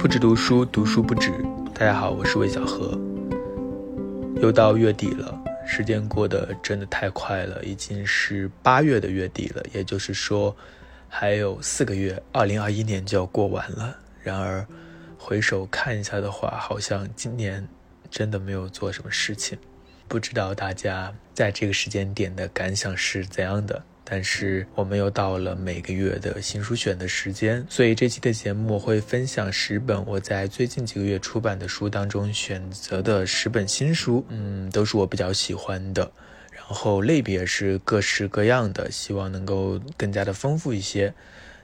不止读书，读书不止。大家好，我是魏小何。又到月底了，时间过得真的太快了，已经是八月的月底了。也就是说，还有四个月，二零二一年就要过完了。然而，回首看一下的话，好像今年真的没有做什么事情。不知道大家在这个时间点的感想是怎样的？但是我们又到了每个月的新书选的时间，所以这期的节目我会分享十本我在最近几个月出版的书当中选择的十本新书，嗯，都是我比较喜欢的，然后类别是各式各样的，希望能够更加的丰富一些。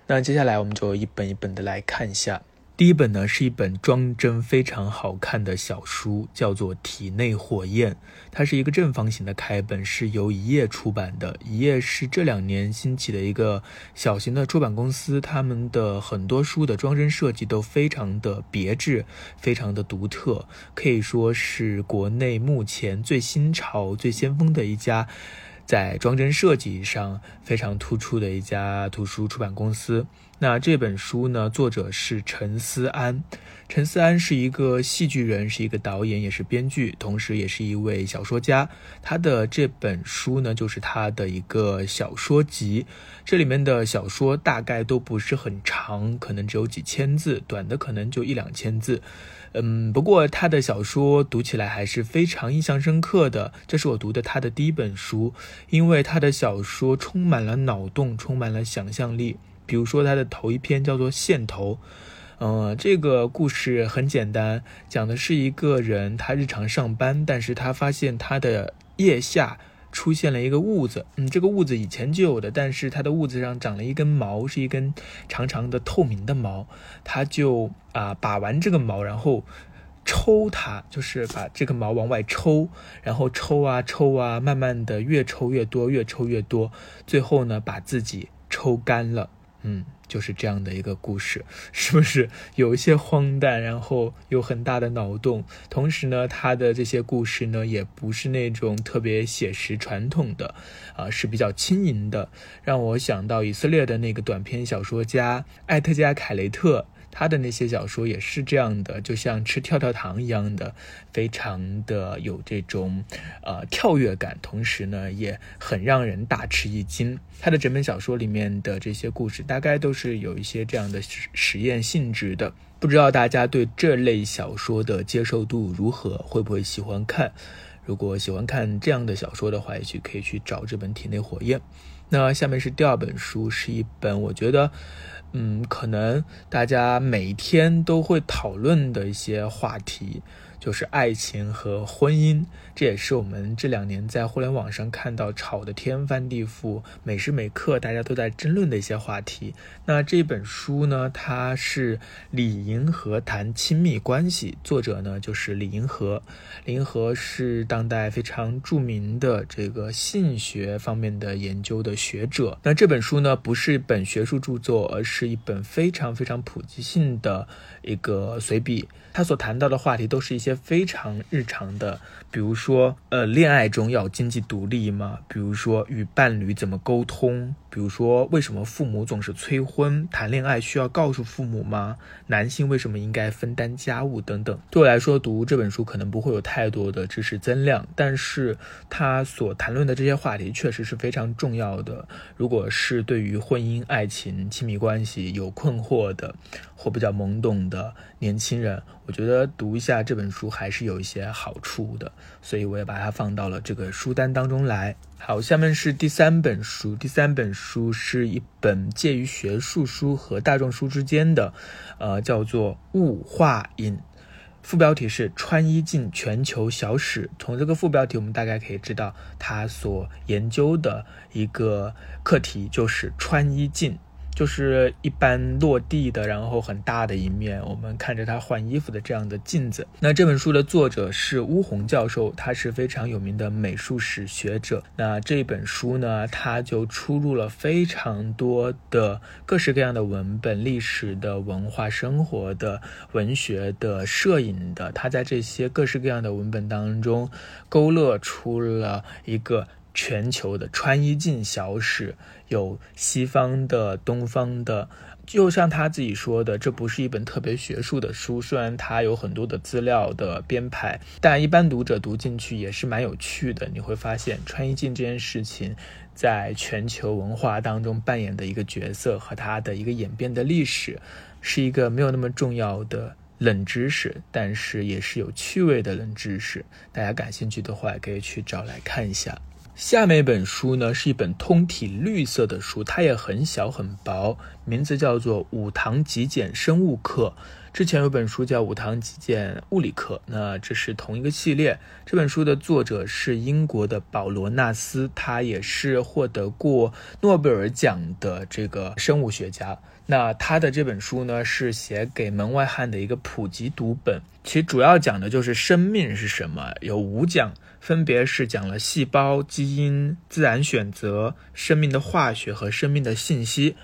那接下来我们就一本一本的来看一下。第一本呢是一本装帧非常好看的小书，叫做《体内火焰》，它是一个正方形的开本，是由一页出版的。一页是这两年兴起的一个小型的出版公司，他们的很多书的装帧设计都非常的别致，非常的独特，可以说是国内目前最新潮、最先锋的一家。在装帧设计上非常突出的一家图书出版公司。那这本书呢，作者是陈思安。陈思安是一个戏剧人，是一个导演，也是编剧，同时也是一位小说家。他的这本书呢，就是他的一个小说集。这里面的小说大概都不是很长，可能只有几千字，短的可能就一两千字。嗯，不过他的小说读起来还是非常印象深刻的。这是我读的他的第一本书，因为他的小说充满了脑洞，充满了想象力。比如说他的头一篇叫做《线头》，嗯，这个故事很简单，讲的是一个人他日常上班，但是他发现他的腋下。出现了一个痦子，嗯，这个痦子以前就有的，但是它的痦子上长了一根毛，是一根长长的透明的毛，他就啊把玩这个毛，然后抽它，就是把这个毛往外抽，然后抽啊抽啊，慢慢的越抽越多，越抽越多，最后呢把自己抽干了，嗯。就是这样的一个故事，是不是有一些荒诞，然后有很大的脑洞？同时呢，他的这些故事呢，也不是那种特别写实传统的，啊，是比较轻盈的，让我想到以色列的那个短篇小说家艾特加·凯雷特。他的那些小说也是这样的，就像吃跳跳糖一样的，非常的有这种呃跳跃感，同时呢也很让人大吃一惊。他的整本小说里面的这些故事，大概都是有一些这样的实实验性质的。不知道大家对这类小说的接受度如何，会不会喜欢看？如果喜欢看这样的小说的话，也许可以去找这本《体内火焰》。那下面是第二本书，是一本我觉得。嗯，可能大家每天都会讨论的一些话题。就是爱情和婚姻，这也是我们这两年在互联网上看到吵得天翻地覆、每时每刻大家都在争论的一些话题。那这本书呢，它是李银河谈亲密关系，作者呢就是李银河。李银河是当代非常著名的这个性学方面的研究的学者。那这本书呢，不是本学术著作，而是是一本非常非常普及性的一个随笔。他所谈到的话题都是一些非常日常的，比如说，呃，恋爱中要经济独立吗？比如说，与伴侣怎么沟通？比如说，为什么父母总是催婚？谈恋爱需要告诉父母吗？男性为什么应该分担家务？等等。对我来说，读这本书可能不会有太多的知识增量，但是他所谈论的这些话题确实是非常重要的。如果是对于婚姻、爱情、亲密关系有困惑的，或比较懵懂的年轻人，我觉得读一下这本书还是有一些好处的。所以我也把它放到了这个书单当中来。好，下面是第三本书。第三本书是一本介于学术书和大众书之间的，呃，叫做《物化引》，副标题是《穿衣镜全球小史》。从这个副标题，我们大概可以知道，他所研究的一个课题就是穿衣镜。就是一般落地的，然后很大的一面，我们看着他换衣服的这样的镜子。那这本书的作者是巫红教授，他是非常有名的美术史学者。那这本书呢，他就出入了非常多的各式各样的文本，历史的、文化、生活的、文学的、摄影的。他在这些各式各样的文本当中，勾勒出了一个。全球的穿衣镜小史，有西方的、东方的。就像他自己说的，这不是一本特别学术的书，虽然它有很多的资料的编排，但一般读者读进去也是蛮有趣的。你会发现穿衣镜这件事情，在全球文化当中扮演的一个角色和它的一个演变的历史，是一个没有那么重要的冷知识，但是也是有趣味的冷知识。大家感兴趣的话，可以去找来看一下。下面一本书呢，是一本通体绿色的书，它也很小很薄，名字叫做《五堂极简生物课》。之前有本书叫《五堂极简物理课》，那这是同一个系列。这本书的作者是英国的保罗纳斯，他也是获得过诺贝尔奖的这个生物学家。那他的这本书呢，是写给门外汉的一个普及读本。其主要讲的就是生命是什么，有五讲。分别是讲了细胞、基因、自然选择、生命的化学和生命的信息。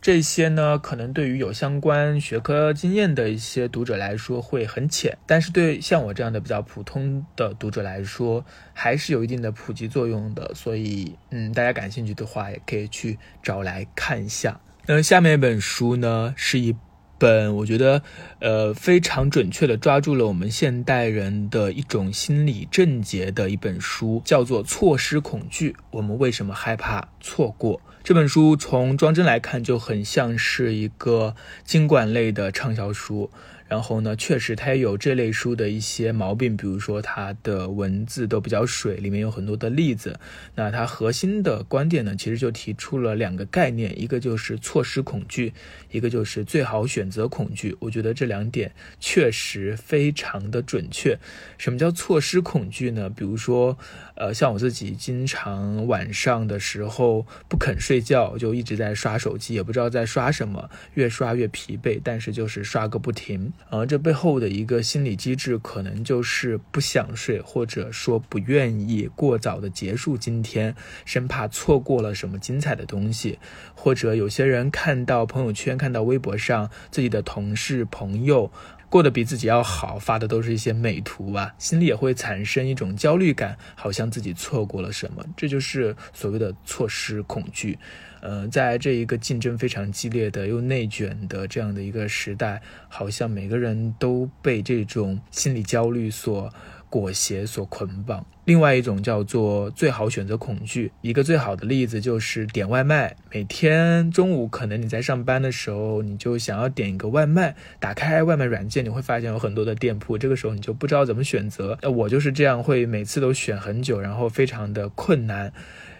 这些呢，可能对于有相关学科经验的一些读者来说会很浅，但是对像我这样的比较普通的读者来说，还是有一定的普及作用的。所以，嗯，大家感兴趣的话，也可以去找来看一下。那下面一本书呢，是一。本我觉得，呃，非常准确的抓住了我们现代人的一种心理症结的一本书，叫做《错失恐惧》。我们为什么害怕错过？这本书从装帧来看就很像是一个经管类的畅销书。然后呢，确实它也有这类书的一些毛病，比如说它的文字都比较水，里面有很多的例子。那它核心的观点呢，其实就提出了两个概念，一个就是错失恐惧，一个就是最好选择恐惧。我觉得这两点确实非常的准确。什么叫错失恐惧呢？比如说，呃，像我自己经常晚上的时候不肯睡觉，就一直在刷手机，也不知道在刷什么，越刷越疲惫，但是就是刷个不停。呃这背后的一个心理机制，可能就是不想睡，或者说不愿意过早的结束今天，生怕错过了什么精彩的东西。或者有些人看到朋友圈、看到微博上自己的同事、朋友过得比自己要好，发的都是一些美图啊，心里也会产生一种焦虑感，好像自己错过了什么。这就是所谓的错失恐惧。呃，在这一个竞争非常激烈的又内卷的这样的一个时代，好像每个人都被这种心理焦虑所裹挟、所捆绑。另外一种叫做最好选择恐惧，一个最好的例子就是点外卖。每天中午可能你在上班的时候，你就想要点一个外卖，打开外卖软件，你会发现有很多的店铺，这个时候你就不知道怎么选择。我就是这样，会每次都选很久，然后非常的困难。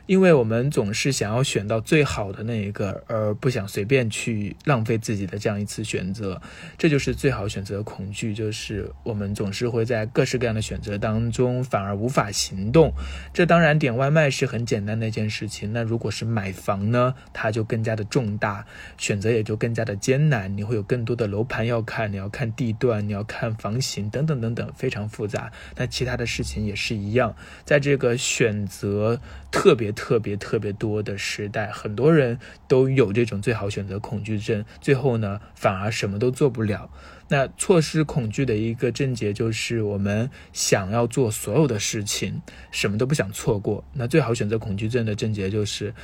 因为我们总是想要选到最好的那一个，而不想随便去浪费自己的这样一次选择，这就是最好选择恐惧，就是我们总是会在各式各样的选择当中反而无法行动。这当然点外卖是很简单的一件事情，那如果是买房呢，它就更加的重大，选择也就更加的艰难。你会有更多的楼盘要看，你要看地段，你要看房型等等等等，非常复杂。那其他的事情也是一样，在这个选择特别。特别特别多的时代，很多人都有这种最好选择恐惧症，最后呢，反而什么都做不了。那错失恐惧的一个症结就是，我们想要做所有的事情，什么都不想错过。那最好选择恐惧症的症结就是。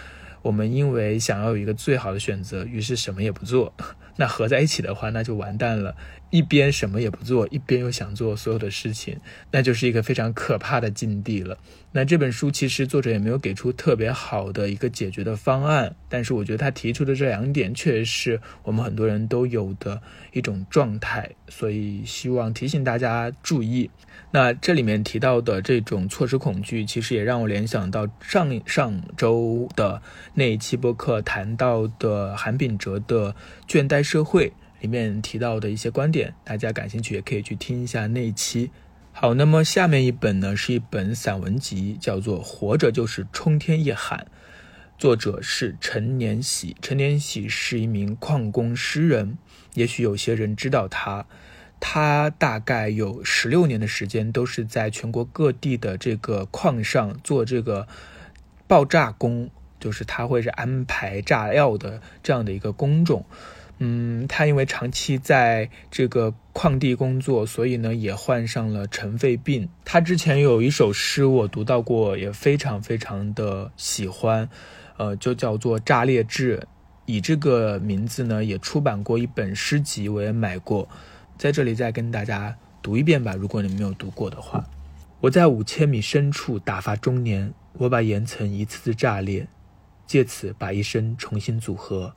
我们因为想要有一个最好的选择，于是什么也不做。那合在一起的话，那就完蛋了。一边什么也不做，一边又想做所有的事情，那就是一个非常可怕的境地了。那这本书其实作者也没有给出特别好的一个解决的方案，但是我觉得他提出的这两点确实是我们很多人都有的一种状态态，所以希望提醒大家注意。那这里面提到的这种错失恐惧，其实也让我联想到上上周的那一期播客谈到的韩炳哲的《倦怠社会》里面提到的一些观点，大家感兴趣也可以去听一下那一期。好，那么下面一本呢是一本散文集，叫做《活着就是冲天夜喊》，作者是陈年喜。陈年喜是一名矿工诗人，也许有些人知道他。他大概有十六年的时间都是在全国各地的这个矿上做这个爆炸工，就是他会是安排炸药的这样的一个工种。嗯，他因为长期在这个矿地工作，所以呢也患上了尘肺病。他之前有一首诗我读到过，也非常非常的喜欢，呃，就叫做《炸裂志》，以这个名字呢也出版过一本诗集，我也买过，在这里再跟大家读一遍吧，如果你没有读过的话。我在五千米深处打发中年，我把岩层一次次炸裂，借此把一生重新组合。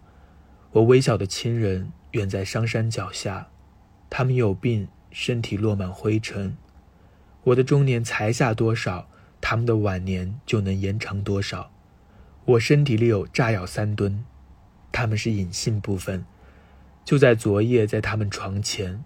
我微小的亲人远在商山脚下，他们有病，身体落满灰尘。我的中年才下多少，他们的晚年就能延长多少。我身体里有炸药三吨，他们是隐性部分。就在昨夜，在他们床前，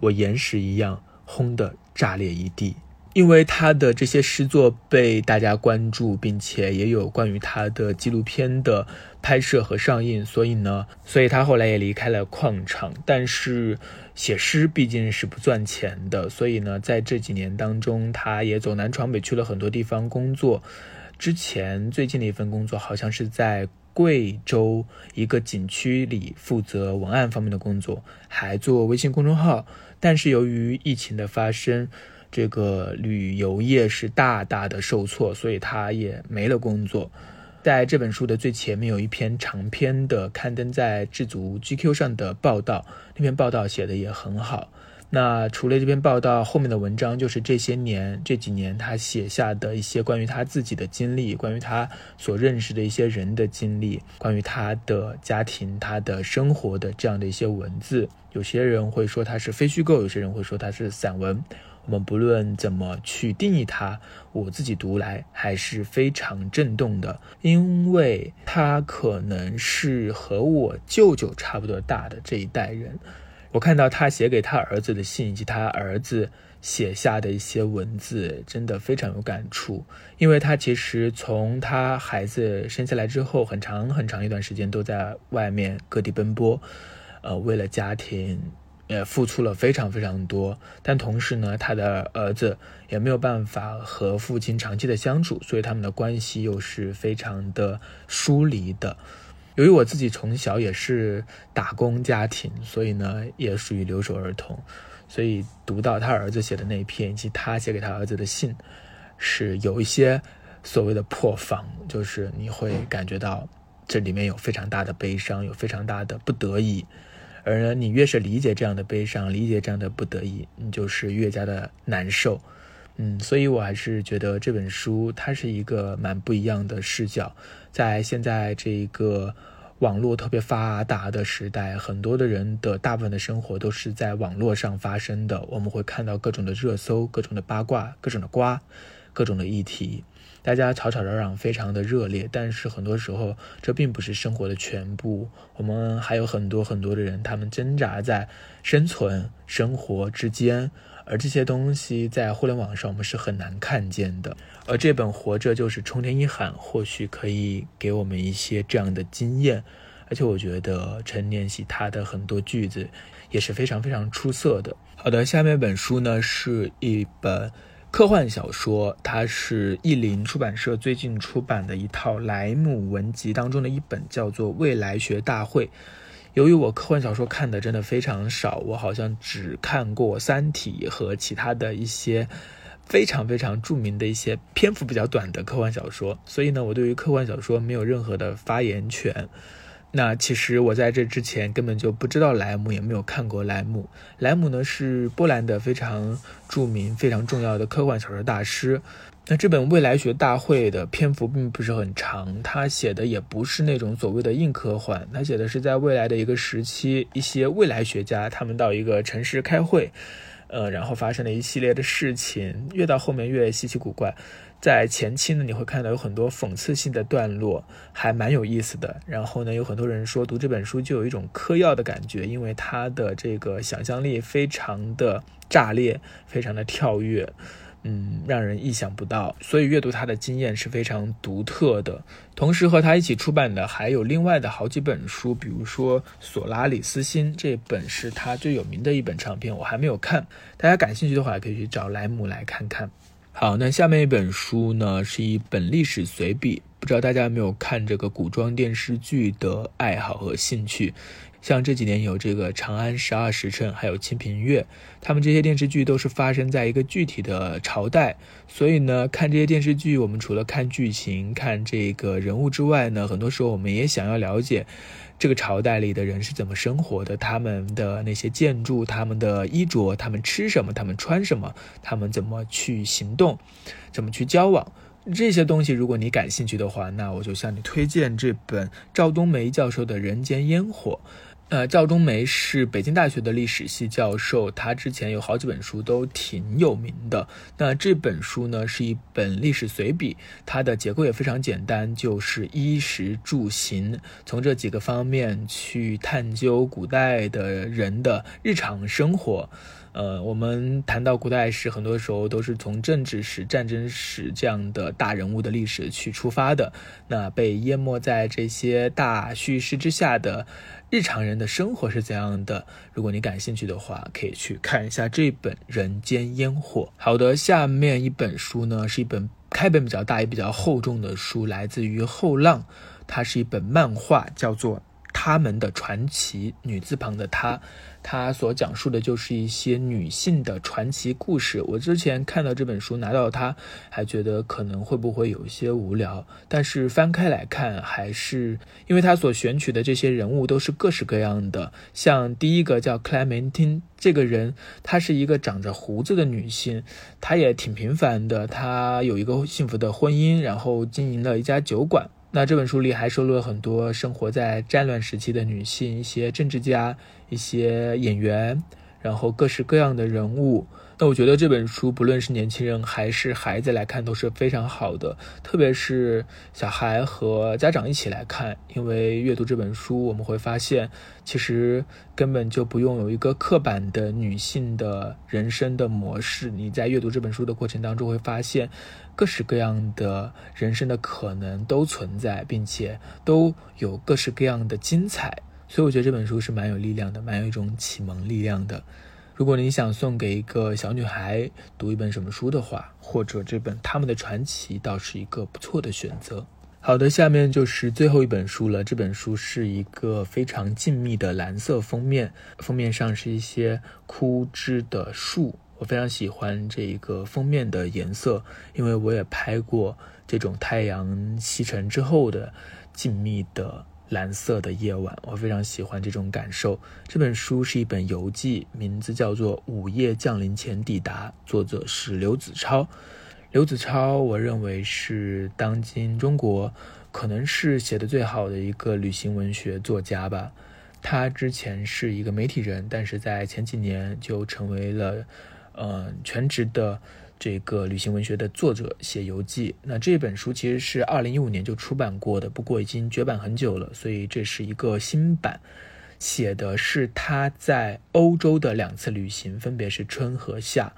我岩石一样轰的炸裂一地。因为他的这些诗作被大家关注，并且也有关于他的纪录片的拍摄和上映，所以呢，所以他后来也离开了矿场。但是写诗毕竟是不赚钱的，所以呢，在这几年当中，他也走南闯北去了很多地方工作。之前最近的一份工作好像是在贵州一个景区里负责文案方面的工作，还做微信公众号。但是由于疫情的发生，这个旅游业是大大的受挫，所以他也没了工作。在这本书的最前面有一篇长篇的刊登在智足 GQ 上的报道，那篇报道写的也很好。那除了这篇报道，后面的文章就是这些年这几年他写下的一些关于他自己的经历，关于他所认识的一些人的经历，关于他的家庭、他的生活的这样的一些文字。有些人会说它是非虚构，有些人会说它是散文。我们不论怎么去定义它，我自己读来还是非常震动的，因为他可能是和我舅舅差不多大的这一代人。我看到他写给他儿子的信以及他儿子写下的一些文字，真的非常有感触。因为他其实从他孩子生下来之后，很长很长一段时间都在外面各地奔波，呃，为了家庭。也付出了非常非常多，但同时呢，他的儿子也没有办法和父亲长期的相处，所以他们的关系又是非常的疏离的。由于我自己从小也是打工家庭，所以呢，也属于留守儿童，所以读到他儿子写的那篇以及他写给他儿子的信，是有一些所谓的破防，就是你会感觉到这里面有非常大的悲伤，有非常大的不得已。而呢，你越是理解这样的悲伤，理解这样的不得已，你就是越加的难受。嗯，所以我还是觉得这本书它是一个蛮不一样的视角。在现在这一个网络特别发达的时代，很多的人的大部分的生活都是在网络上发生的。我们会看到各种的热搜、各种的八卦、各种的瓜、各种的议题。大家吵吵嚷嚷，非常的热烈，但是很多时候这并不是生活的全部。我们还有很多很多的人，他们挣扎在生存、生活之间，而这些东西在互联网上我们是很难看见的。而这本《活着就是冲天一喊》，或许可以给我们一些这样的经验。而且我觉得陈年喜他的很多句子也是非常非常出色的。好的，下面一本书呢是一本。科幻小说，它是译林出版社最近出版的一套莱姆文集当中的一本，叫做《未来学大会》。由于我科幻小说看的真的非常少，我好像只看过《三体》和其他的一些非常非常著名的一些篇幅比较短的科幻小说，所以呢，我对于科幻小说没有任何的发言权。那其实我在这之前根本就不知道莱姆，也没有看过莱姆。莱姆呢是波兰的非常著名、非常重要的科幻小说大师。那这本《未来学大会》的篇幅并不是很长，他写的也不是那种所谓的硬科幻，他写的是在未来的一个时期，一些未来学家他们到一个城市开会，呃，然后发生了一系列的事情，越到后面越稀奇古怪。在前期呢，你会看到有很多讽刺性的段落，还蛮有意思的。然后呢，有很多人说读这本书就有一种嗑药的感觉，因为他的这个想象力非常的炸裂，非常的跳跃，嗯，让人意想不到。所以阅读他的经验是非常独特的。同时和他一起出版的还有另外的好几本书，比如说《索拉里斯星》这本是他最有名的一本长篇，我还没有看。大家感兴趣的话，可以去找莱姆来看看。好，那下面一本书呢，是一本历史随笔，不知道大家有没有看这个古装电视剧的爱好和兴趣？像这几年有这个《长安十二时辰》，还有《清平乐》，他们这些电视剧都是发生在一个具体的朝代，所以呢，看这些电视剧，我们除了看剧情、看这个人物之外呢，很多时候我们也想要了解这个朝代里的人是怎么生活的，他们的那些建筑、他们的衣着、他们吃什么、他们穿什么、他们怎么去行动、怎么去交往。这些东西，如果你感兴趣的话，那我就向你推荐这本赵冬梅教授的《人间烟火》。呃，赵冬梅是北京大学的历史系教授，他之前有好几本书都挺有名的。那这本书呢，是一本历史随笔，它的结构也非常简单，就是衣食住行，从这几个方面去探究古代的人的日常生活。呃，我们谈到古代史，很多时候都是从政治史、战争史这样的大人物的历史去出发的。那被淹没在这些大叙事之下的日常人的生活是怎样的？如果你感兴趣的话，可以去看一下这本《人间烟火》。好的，下面一本书呢，是一本开本比较大也比较厚重的书，来自于后浪，它是一本漫画，叫做。他们的传奇，女字旁的她，她所讲述的就是一些女性的传奇故事。我之前看到这本书，拿到它，还觉得可能会不会有一些无聊，但是翻开来看，还是因为他所选取的这些人物都是各式各样的。像第一个叫克莱门汀这个人，她是一个长着胡子的女性，她也挺平凡的，她有一个幸福的婚姻，然后经营了一家酒馆。那这本书里还收录了很多生活在战乱时期的女性，一些政治家，一些演员，然后各式各样的人物。那我觉得这本书不论是年轻人还是孩子来看都是非常好的，特别是小孩和家长一起来看，因为阅读这本书我们会发现，其实根本就不用有一个刻板的女性的人生的模式。你在阅读这本书的过程当中会发现，各式各样的人生的可能都存在，并且都有各式各样的精彩。所以我觉得这本书是蛮有力量的，蛮有一种启蒙力量的。如果你想送给一个小女孩读一本什么书的话，或者这本《他们的传奇》倒是一个不错的选择。好的，下面就是最后一本书了。这本书是一个非常静谧的蓝色封面，封面上是一些枯枝的树。我非常喜欢这一个封面的颜色，因为我也拍过这种太阳西沉之后的静谧的。蓝色的夜晚，我非常喜欢这种感受。这本书是一本游记，名字叫做《午夜降临前抵达》，作者是刘子超。刘子超，我认为是当今中国可能是写的最好的一个旅行文学作家吧。他之前是一个媒体人，但是在前几年就成为了，呃，全职的。这个旅行文学的作者写游记，那这本书其实是二零一五年就出版过的，不过已经绝版很久了，所以这是一个新版，写的是他在欧洲的两次旅行，分别是春和夏。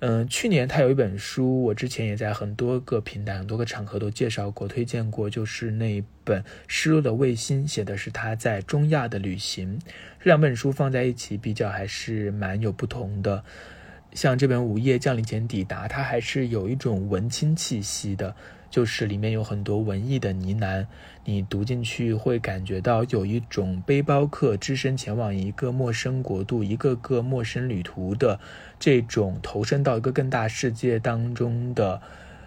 嗯，去年他有一本书，我之前也在很多个平台、很多个场合都介绍过、推荐过，就是那一本《失落的卫星》，写的是他在中亚的旅行。这两本书放在一起比较，还是蛮有不同的。像这本《午夜降临前抵达》，它还是有一种文青气息的，就是里面有很多文艺的呢喃，你读进去会感觉到有一种背包客只身前往一个陌生国度、一个个陌生旅途的这种投身到一个更大世界当中的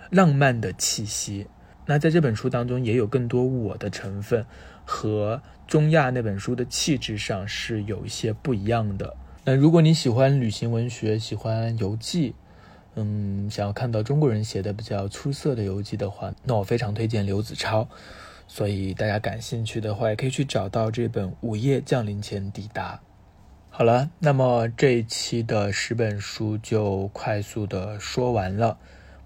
浪漫的气息。那在这本书当中也有更多我的成分，和中亚那本书的气质上是有一些不一样的。那如果你喜欢旅行文学，喜欢游记，嗯，想要看到中国人写的比较出色的游记的话，那我非常推荐刘子超。所以大家感兴趣的话，也可以去找到这本《午夜降临前抵达》。好了，那么这一期的十本书就快速的说完了。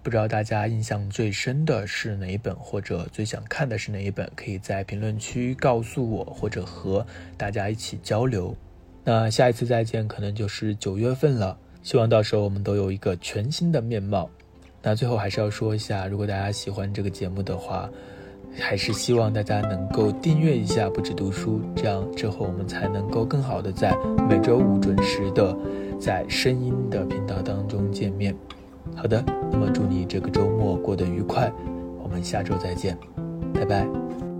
不知道大家印象最深的是哪一本，或者最想看的是哪一本？可以在评论区告诉我，或者和大家一起交流。那下一次再见，可能就是九月份了。希望到时候我们都有一个全新的面貌。那最后还是要说一下，如果大家喜欢这个节目的话，还是希望大家能够订阅一下不止读书，这样之后我们才能够更好的在每周五准时的在声音的频道当中见面。好的，那么祝你这个周末过得愉快，我们下周再见。拜拜。